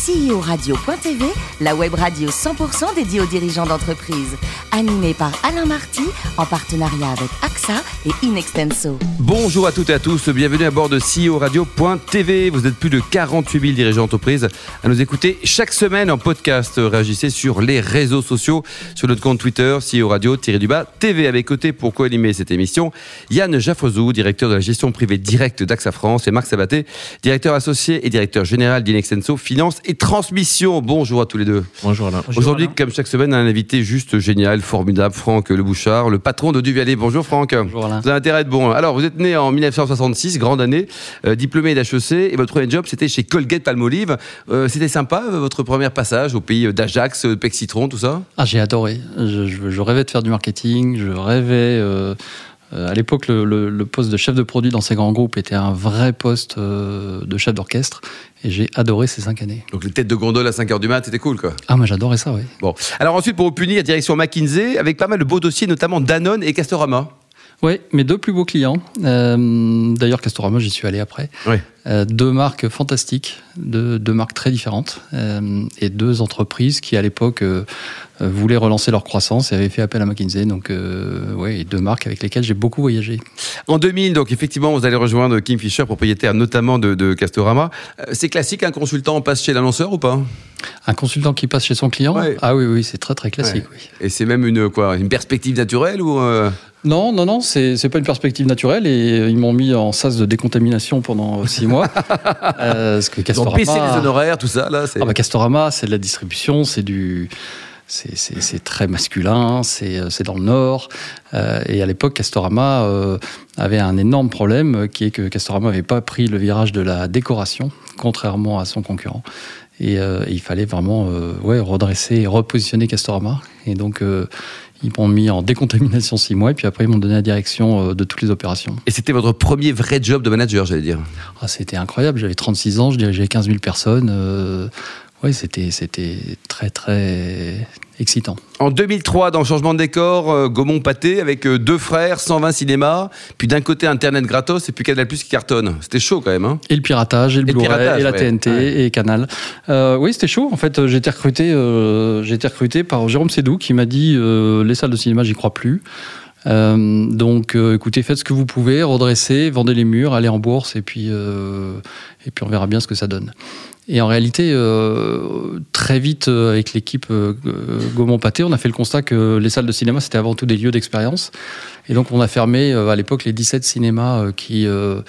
CEO-radio.tv, la web radio 100% dédiée aux dirigeants d'entreprise. Animée par Alain Marty, en partenariat avec AXA et Inextenso. Bonjour à toutes et à tous, bienvenue à bord de CEO-radio.tv. Vous êtes plus de 48 000 dirigeants d'entreprise à nous écouter chaque semaine en podcast. Réagissez sur les réseaux sociaux, sur notre compte Twitter, CEO Radio-du-bas TV. Avec côté pour co-animer cette émission, Yann Jaffrezou, directeur de la gestion privée directe d'AXA France, et Marc Sabaté, directeur associé et directeur général d'Inextenso Finance et Transmission. Bonjour à tous les deux. Bonjour Alain. Aujourd'hui, comme chaque semaine, un invité juste génial, formidable, Franck Le Bouchard, le patron de Duvialet. Bonjour Franck. Bonjour Alain. Vous avez intérêt à être bon. Alors, vous êtes né en 1966, grande année, euh, diplômé d'HEC, et votre premier job, c'était chez Colgate Palmolive. Euh, c'était sympa, euh, votre premier passage au pays d'Ajax, Pec Citron, tout ça? Ah, j'ai adoré. Je, je- je rêvais de faire du marketing. Je rêvais. euh, à l'époque, le, le- le poste de chef de produit dans ces grands groupes était un vrai poste euh, de chef d'orchestre. Et j'ai adoré ces cinq années. Donc, les têtes de gondole à 5h du mat, c'était cool, quoi. Ah, moi j'adorais ça, oui. Bon. Alors, ensuite, pour vous punir, direction McKinsey, avec pas mal de beaux dossiers, notamment Danone et Castorama. Oui, mes deux plus beaux clients. euh, D'ailleurs, Castorama, j'y suis allé après. Oui. Euh, deux marques fantastiques, deux, deux marques très différentes, euh, et deux entreprises qui, à l'époque, voulaient relancer leur croissance et avaient fait appel à McKinsey. Donc, et deux marques avec lesquelles j'ai beaucoup voyagé. En 2000, donc effectivement, vous allez rejoindre Kim Fisher, propriétaire notamment de, de Castorama. C'est classique, un consultant passe chez l'annonceur ou pas? Un consultant qui passe chez son client? Ouais. Ah oui, oui, c'est très très classique. Ouais. Oui. Et c'est même une quoi, une perspective naturelle ou euh, Non, non, non, c'est c'est pas une perspective naturelle et ils m'ont mis en sas de décontamination pendant six mois. Euh, parce que Castorama, les honoraires, tout ça là ah bah, Castorama, c'est de la distribution, c'est du, c'est- très masculin, c'est euh, c'est dans le Nord. Euh, et à l'époque, Castorama euh, avait un énorme problème, euh, qui est que Castorama n'avait pas pris le virage de la décoration, contrairement à son concurrent. Et, euh, et il fallait vraiment euh, ouais, redresser et repositionner Castorama. Et donc, euh, ils m'ont mis en décontamination six mois, et puis après, ils m'ont donné la direction euh, de toutes les opérations. Et c'était votre premier vrai job de manager, j'allais dire. Ah, c'était incroyable, j'avais 36 ans, je dirigeais 15 000 personnes. Euh, ouais, c'était c'était très, très excitant. En 2003, dans changement de décor, euh, Gaumont Pâté avec euh, deux frères, 120 cinémas, puis d'un côté Internet gratos et puis Canal Plus qui cartonne. C'était chaud quand même. Hein Et le piratage, et le Blu-ray, piratage, et la ouais. TNT, Ouais. et Canal. Euh, oui, c'était chaud. En fait, j'ai été recruté, euh, j'ai été recruté par Jérôme Sédou qui m'a dit euh, les salles de cinéma, j'y crois plus. Euh, donc, euh, écoutez, faites ce que vous pouvez, redressez, vendez les murs, allez en bourse, et puis, euh, et puis on verra bien ce que ça donne. Et en réalité, euh, très vite, euh, avec l'équipe euh, Gaumont-Pâté, on a fait le constat que les salles de cinéma, c'était avant tout des lieux d'expérience. Et donc, on a fermé euh, à l'époque les 17 cinémas euh, qui. euh,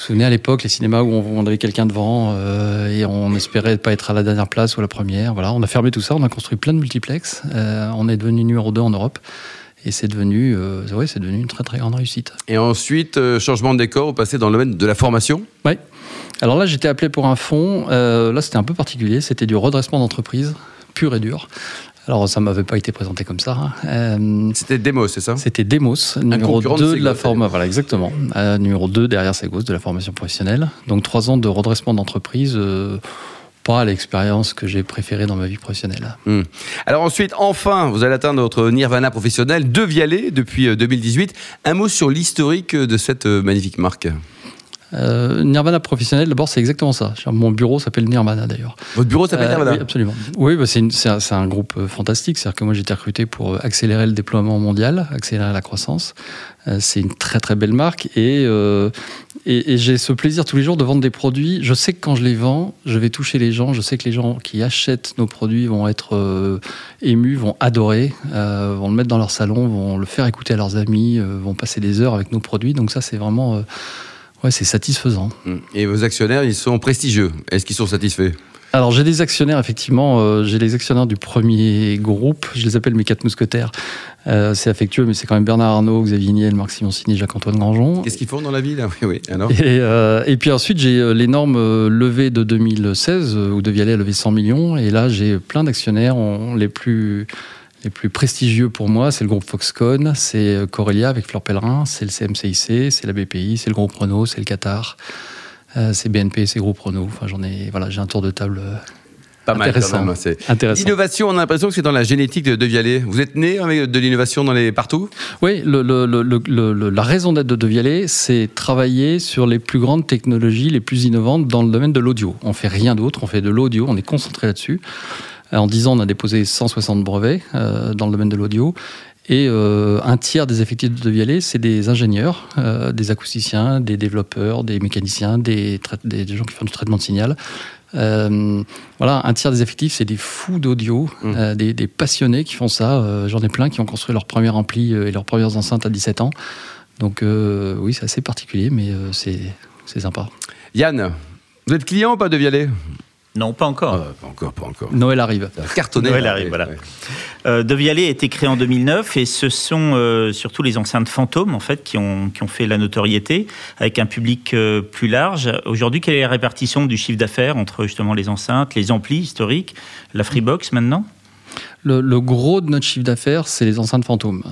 vous vous souvenez à l'époque, les cinémas où on, avait quelqu'un devant euh, et on espérait pas être à la dernière place ou à la première. Voilà, on a fermé tout ça, on a construit plein de multiplex. Euh, on est devenu numéro 2 en Europe et c'est devenu, euh, ouais, c'est devenu une très très grande réussite. Et ensuite, euh, changement de décor, vous passez dans le domaine de la formation. Ouais. Alors là, j'étais appelé pour un fonds. Euh, là, c'était un peu particulier. C'était du redressement d'entreprise, pur et dur. Alors, ça m'avait pas été présenté comme ça. hein. Euh, C'était Demos, c'est ça? C'était Demos, numéro concurrent de 2 de, la forme, voilà exactement, Euh, numéro 2 derrière Segos de la formation professionnelle. Donc trois ans de redressement d'entreprise, l'expérience que j'ai préférée dans ma vie professionnelle. Hmm. Alors ensuite, enfin, vous allez atteindre votre nirvana professionnel de Vialet depuis euh, 2018. Un mot sur l'historique de cette euh, magnifique marque. Euh, Nirvana professionnel, d'abord c'est exactement ça. Mon bureau s'appelle Nirvana d'ailleurs. Votre bureau s'appelle Euh, Nirvana Oui, absolument. Oui, bah, c'est un, groupe euh, fantastique. C'est-à-dire que moi, j'ai été recruté pour accélérer le déploiement mondial, accélérer la croissance. Euh, c'est une très très belle marque et, et, et j'ai ce plaisir tous les jours de vendre des produits. Je sais que quand je les vends, je vais toucher les gens. Je sais que les gens qui achètent nos produits vont être émus, vont adorer, vont le mettre dans leur salon, vont le faire écouter à leurs amis, vont passer des heures avec nos produits. Donc ça, c'est vraiment, ouais, c'est satisfaisant. Hmm. Et vos actionnaires, ils sont prestigieux. Est-ce qu'ils sont satisfaits? Alors j'ai des actionnaires effectivement, euh, j'ai les actionnaires du premier groupe, je les appelle mes quatre mousquetaires. Euh, c'est affectueux, mais c'est quand même Bernard Arnault, Xavier Niel, Marc Simoncini, Jacques-Antoine Grandjean. Qu'est-ce qu'ils font dans la vie là Oui, oui. Alors Et, euh, et puis ensuite j'ai l'énorme levée de 2016 euh, où De Vialet a levé 100 millions et là j'ai plein d'actionnaires, on- les plus les plus prestigieux pour moi, c'est le groupe Foxconn, c'est euh, Corelia avec Fleur Pellerin, c'est le CMCIC, c'est la BPI, c'est le groupe Renault, c'est le Qatar, euh, c'est BNP, c'est le groupe Renault. Enfin j'en ai voilà, j'ai un tour de table. euh, pas mal Intéressant. même. C'est... Intéressant. L'innovation, on a l'impression que c'est dans la génétique de, de Vialet. Vous êtes né avec de l'innovation dans les partout? Oui, le- le- le- le- le- la raison d'être de De Vialet, c'est travailler sur les plus grandes technologies, les plus innovantes dans le domaine de l'audio. On fait rien d'autre, on fait de l'audio, on est concentré là-dessus. En 10 ans, on a déposé 160 brevets euh, dans le domaine de l'audio. Et euh, un tiers des effectifs de De Vialet, c'est des ingénieurs, euh, des acousticiens, des développeurs, des mécaniciens, des, gens qui font du traitement de signal. Euh, voilà, un tiers des effectifs, c'est des fous d'audio, Mmh. des, des passionnés qui font ça. J'en ai plein qui ont construit leur premier ampli et leurs premières enceintes à 17 ans. Donc oui, c'est assez particulier, mais c'est c'est sympa. Yann, vous êtes client ou pas de Vialet? Non, pas encore. Ah, Pas encore, pas encore. Noël arrive. Cartonné. Noël arrive, voilà. ouais. Euh, De Vialet a été créé en 2009 et ce sont euh, surtout les enceintes fantômes en fait qui ont, qui ont fait la notoriété avec un public euh, plus large. Aujourd'hui, quelle est la répartition du chiffre d'affaires entre justement les enceintes, les amplis historiques, la Freebox maintenant? Le, le gros de notre chiffre d'affaires, c'est les enceintes fantômes.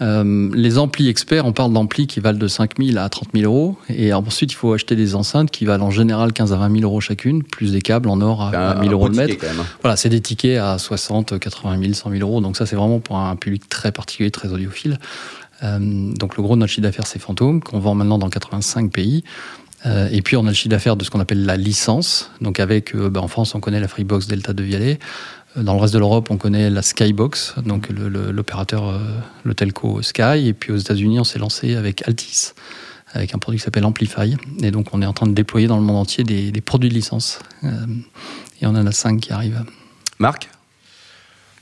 Euh, les amplis experts, on parle d'amplis qui valent de 5 000 à 30 000 euros. Et ensuite, il faut acheter des enceintes qui valent en général 15 à 20 000 euros chacune, plus des câbles en or à, un- à 1000 un euros beau le mètre. hein. Voilà, c'est des tickets à 60, 80 000, 100 000 euros. Donc ça, c'est vraiment pour un public très particulier, très audiophile. Euh, donc le gros de notre chiffre d'affaires, c'est Fantôme, qu'on vend maintenant dans 85 pays. Euh, et puis on a le chiffre d'affaires de ce qu'on appelle la licence. Donc avec, euh, bah, en France, on connaît la Freebox Delta de Vialet. Euh, Dans le reste de l'Europe, on connaît la Skybox, donc le- le- l'opérateur, euh, le telco Sky. Et puis aux États-Unis, on s'est lancé avec Altis, avec un produit qui s'appelle Amplify. Et donc on est en train de déployer dans le monde entier des, des produits de licence. Euh, et on en a cinq qui arrivent. Marc?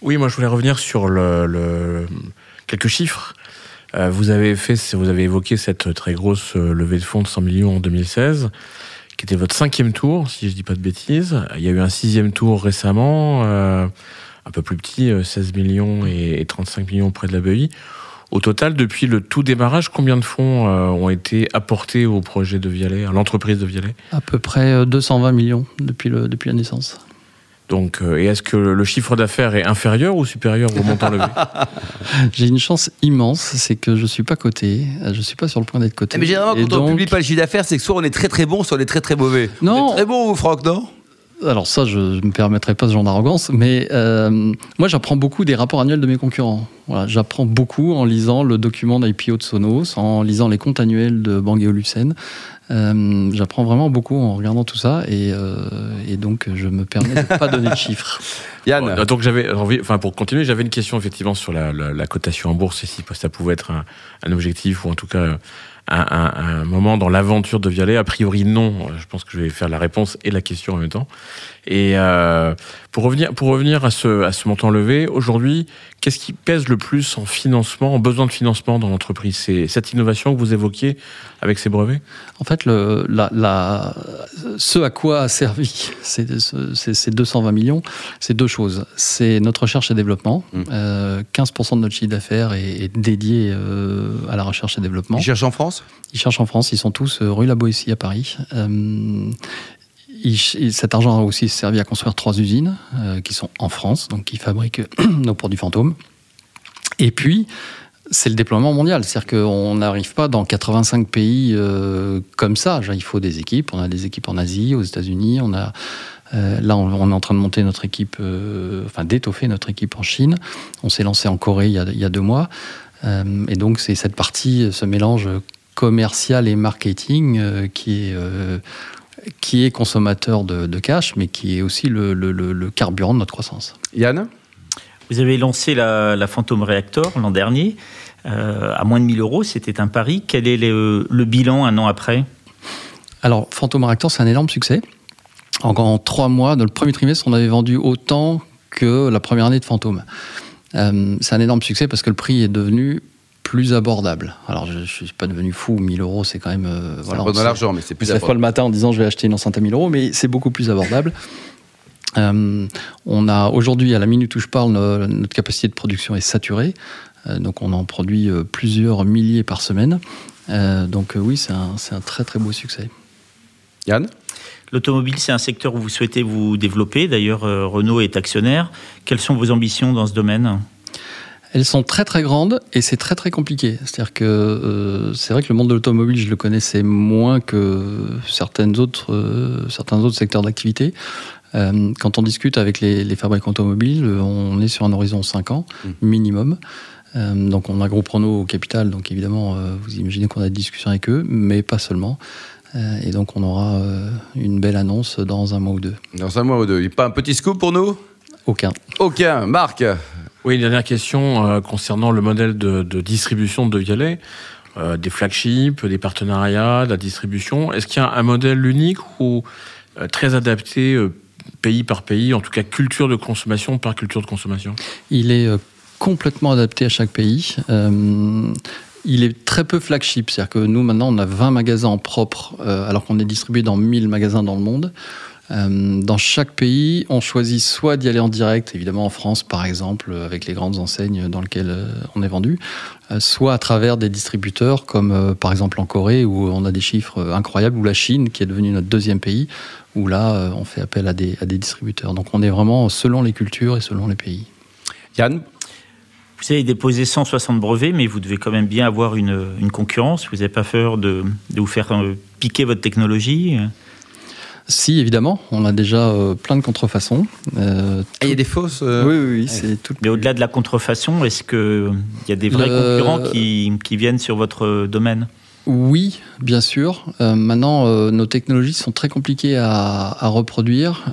Oui, moi je voulais revenir sur le, le- quelques chiffres. Euh, vous avez fait, vous avez évoqué cette très grosse euh, levée de fonds de 100 millions en 2016, qui était votre cinquième tour, si je dis pas de bêtises. Il y a eu un sixième tour récemment, euh, un peu plus petit, euh, 16 millions et, et 35 millions auprès de la BEI. Au total, depuis le tout démarrage, combien de fonds ont été apportés au projet de Vialet, à l'entreprise de Vialet? À peu près euh, 220 millions depuis la naissance. Donc, euh, et est-ce que le chiffre d'affaires est inférieur ou supérieur au montant levé J'ai une chance immense, c'est que je suis pas coté, euh, je suis pas sur le point d'être coté. Mais généralement, Et quand on donc- publie pas le chiffre d'affaires, c'est que soit on est très très bon, soit on est très très mauvais. Non. Très bon, vous, Franck, non? Alors ça, je ne me permettrai pas ce genre d'arrogance, mais euh, moi j'apprends beaucoup des rapports annuels de mes concurrents. Voilà, j'apprends beaucoup en lisant le document d'IPO de Sonos, en lisant les comptes annuels de Bangui Lucen. Euh, j'apprends vraiment beaucoup en regardant tout ça et, euh, et donc je me permets de pas donner de chiffres. Yann Bon, donc j'avais envie, enfin pour continuer, j'avais une question effectivement sur la, la- la cotation en bourse et si ça pouvait être un, un objectif ou en tout cas un, un- moment dans l'aventure de Vialet. A priori non. Je pense que je vais faire la réponse et la question en même temps. Et euh, pour revenir pour revenir à ce à ce montant levé, aujourd'hui, qu'est-ce qui pèse le plus en financement, en besoin de financement dans l'entreprise? C'est cette innovation que vous évoquiez avec ces brevets? En fait, le, la, la- ce à quoi a servi ces, ces- ces 220 millions, c'est deux choses. C'est notre recherche et développement. Mm. Euh, 15% de notre chiffre d'affaires est, est dédié euh, à la recherche et développement. Ils cherchent en France? Ils cherchent en France, ils sont tous euh, rue La Boétie à Paris. Cet argent a aussi servi à construire trois usines euh, qui sont en France, donc qui fabriquent nos produits fantômes. Et puis, c'est le déploiement mondial. C'est-à-dire qu'on n'arrive pas dans 85 pays euh, comme ça. Il faut des équipes. On a des équipes en Asie, aux États-Unis. Euh, là, on, est en train de monter notre équipe, enfin d'étoffer notre équipe en Chine. On s'est lancé en Corée il y a, il y a deux mois. Et donc, c'est cette partie, ce mélange commercial et marketing qui est qui est consommateur de, de cash, mais qui est aussi le, le- le- le carburant de notre croissance. Yann Vous avez lancé la, la Phantom Reactor l'an dernier euh, à moins de 1000 euros. C'était un pari. Quel est le, le bilan un an après Alors, Phantom Reactor, c'est un énorme succès. En, en trois mois, dans le premier trimestre, on avait vendu autant que la première année de Phantom. Euh, c'est un énorme succès parce que le prix est devenu plus abordable. Alors, je ne suis pas devenu fou, 1000 euros, c'est quand même... euh, voilà, un peu dans l'argent, mais c'est plus lève pas le matin en disant je vais acheter une enceinte à 1000 euros, mais c'est beaucoup plus abordable. Euh, on a aujourd'hui, à la minute où je parle, no- notre capacité de production est saturée. Euh, donc on en produit euh, plusieurs milliers par semaine. Euh, donc oui, c'est un, très très beau succès. Yann? L'automobile, c'est un secteur où vous souhaitez vous développer. D'ailleurs, Renault est actionnaire. Quelles sont vos ambitions dans ce domaine? Elles sont très très grandes et c'est très très compliqué. C'est-à-dire que euh, c'est vrai que le monde de l'automobile, je le connaissais moins que certaines autres, euh, certains autres secteurs d'activité. Euh, quand on discute avec les, les, fabricants automobiles, on est sur un horizon 5 ans mmh. minimum. Donc on a Groupe Renault au capital, donc évidemment, vous imaginez qu'on a des discussions avec eux, mais pas seulement. Et donc on aura une belle annonce dans un mois ou deux. Dans un mois ou deux. Il n'y a pas un petit scoop pour nous? Aucun. Aucun. Marc Oui, une dernière question concernant le modèle de, distribution de Vialet. des flagships, des partenariats, de la distribution. Est-ce qu'il y a un modèle unique ou très adapté pays par pays, en tout cas culture de consommation par culture de consommation? Il est complètement adapté à chaque pays. Euh, il est très peu flagship, c'est-à-dire que nous maintenant on a 20 magasins propres euh, alors qu'on est distribué dans 1000 magasins dans le monde. Euh, dans chaque pays, on choisit soit d'y aller en direct, évidemment en France par exemple, avec les grandes enseignes dans lesquelles on est vendu, soit à travers des distributeurs comme par exemple en Corée où on a des chiffres incroyables, ou la Chine qui est devenue notre deuxième pays, où là on fait appel à des, à des distributeurs. Donc on est vraiment selon les cultures et selon les pays. Yann? Vous avez déposé 160 brevets, mais vous devez quand même bien avoir une, concurrence. Vous n'avez pas peur de, vous faire euh, piquer votre technologie? Si, évidemment, on a déjà euh, plein de contrefaçons. Euh, il y a des fausses Oui, oui, oui c'est tout. Mais au-delà de la contrefaçon, est-ce qu'il y a des vrais concurrents qui, viennent sur votre domaine? Oui, bien sûr. maintenant, nos technologies sont très compliquées à, à reproduire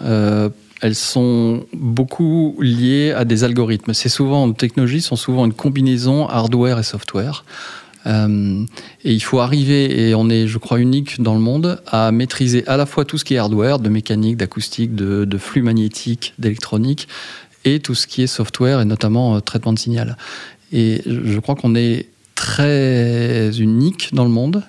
elles sont beaucoup liées à des algorithmes. C'est souvent, nos technologies sont souvent une combinaison hardware et software. Euh, et il faut arriver, et on est, je crois, unique dans le monde, à maîtriser à la fois tout ce qui est hardware, de mécanique, d'acoustique, de, flux magnétique, d'électronique, et tout ce qui est software, et notamment euh, traitement de signal. Et je crois qu'on est très unique dans le monde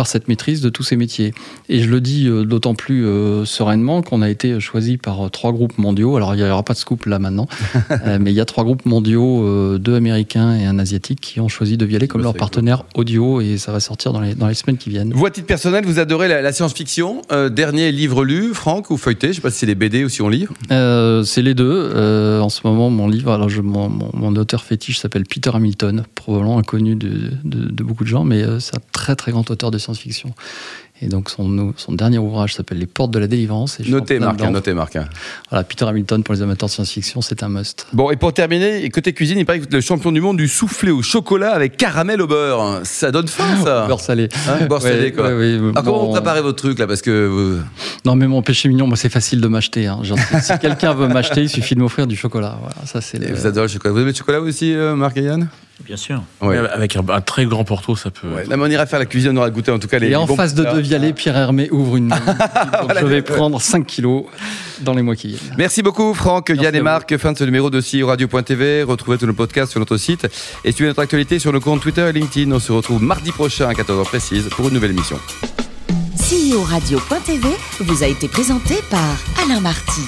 par cette maîtrise de tous ces métiers. Et je le dis euh, d'autant plus euh, sereinement qu'on a été choisi par euh, trois groupes mondiaux. Alors il n'y aura pas de scoop là maintenant, mais il y a trois groupes mondiaux, deux américains et un asiatique, qui ont choisi de Vialet comme leur partenaire audio et ça va sortir dans les, dans les semaines qui viennent. Vous, à titre personnel, vous adorez la, science-fiction. dernier livre lu, Franck, ou feuilleté? Je ne sais pas si c'est les BD ou si on lit. c'est les deux. en ce moment, mon livre, alors je, mon, mon, auteur fétiche s'appelle Peter Hamilton, probablement inconnu de, de, de beaucoup de gens, mais c'est un très très grand auteur de science-fiction. Et donc son, son dernier ouvrage s'appelle Les Portes de la Délivrance. Et notez Marc, notez Marc. Voilà, Peter Hamilton pour les amateurs de science-fiction, c'est un must. Bon, et pour terminer, côté cuisine, il paraît que le champion du monde du soufflé au chocolat avec caramel au beurre. Ça donne faim, ça. beurre salé. Hein, beurre salé, quoi. Alors, comment vous préparez votre truc, là Parce que. Non, mais mon péché mignon, moi, c'est facile de m'acheter. Hein. si quelqu'un veut m'acheter, il suffit de m'offrir du chocolat. Voilà, ça, c'est. Vous adorez le chocolat. Vous aimez le chocolat aussi, euh, Marc et Yann? Bien sûr. Avec un, très grand porto, ça peut. Ouais. on ira faire la cuisine, on aura goûté en tout cas les. Et en face de De Vialet, Pierre Hermé ouvre une. je vais prendre 5 kilos dans les mois qui viennent. Merci beaucoup, Franck, Yann et Marc. Fin de ce numéro de CEO Radio.tv. Retrouvez tous nos podcasts sur notre site et suivez notre actualité sur nos comptes Twitter et LinkedIn. On se retrouve mardi prochain à 14h précise pour une nouvelle émission. CEO Radio.tv vous a été présenté par Alain Marty.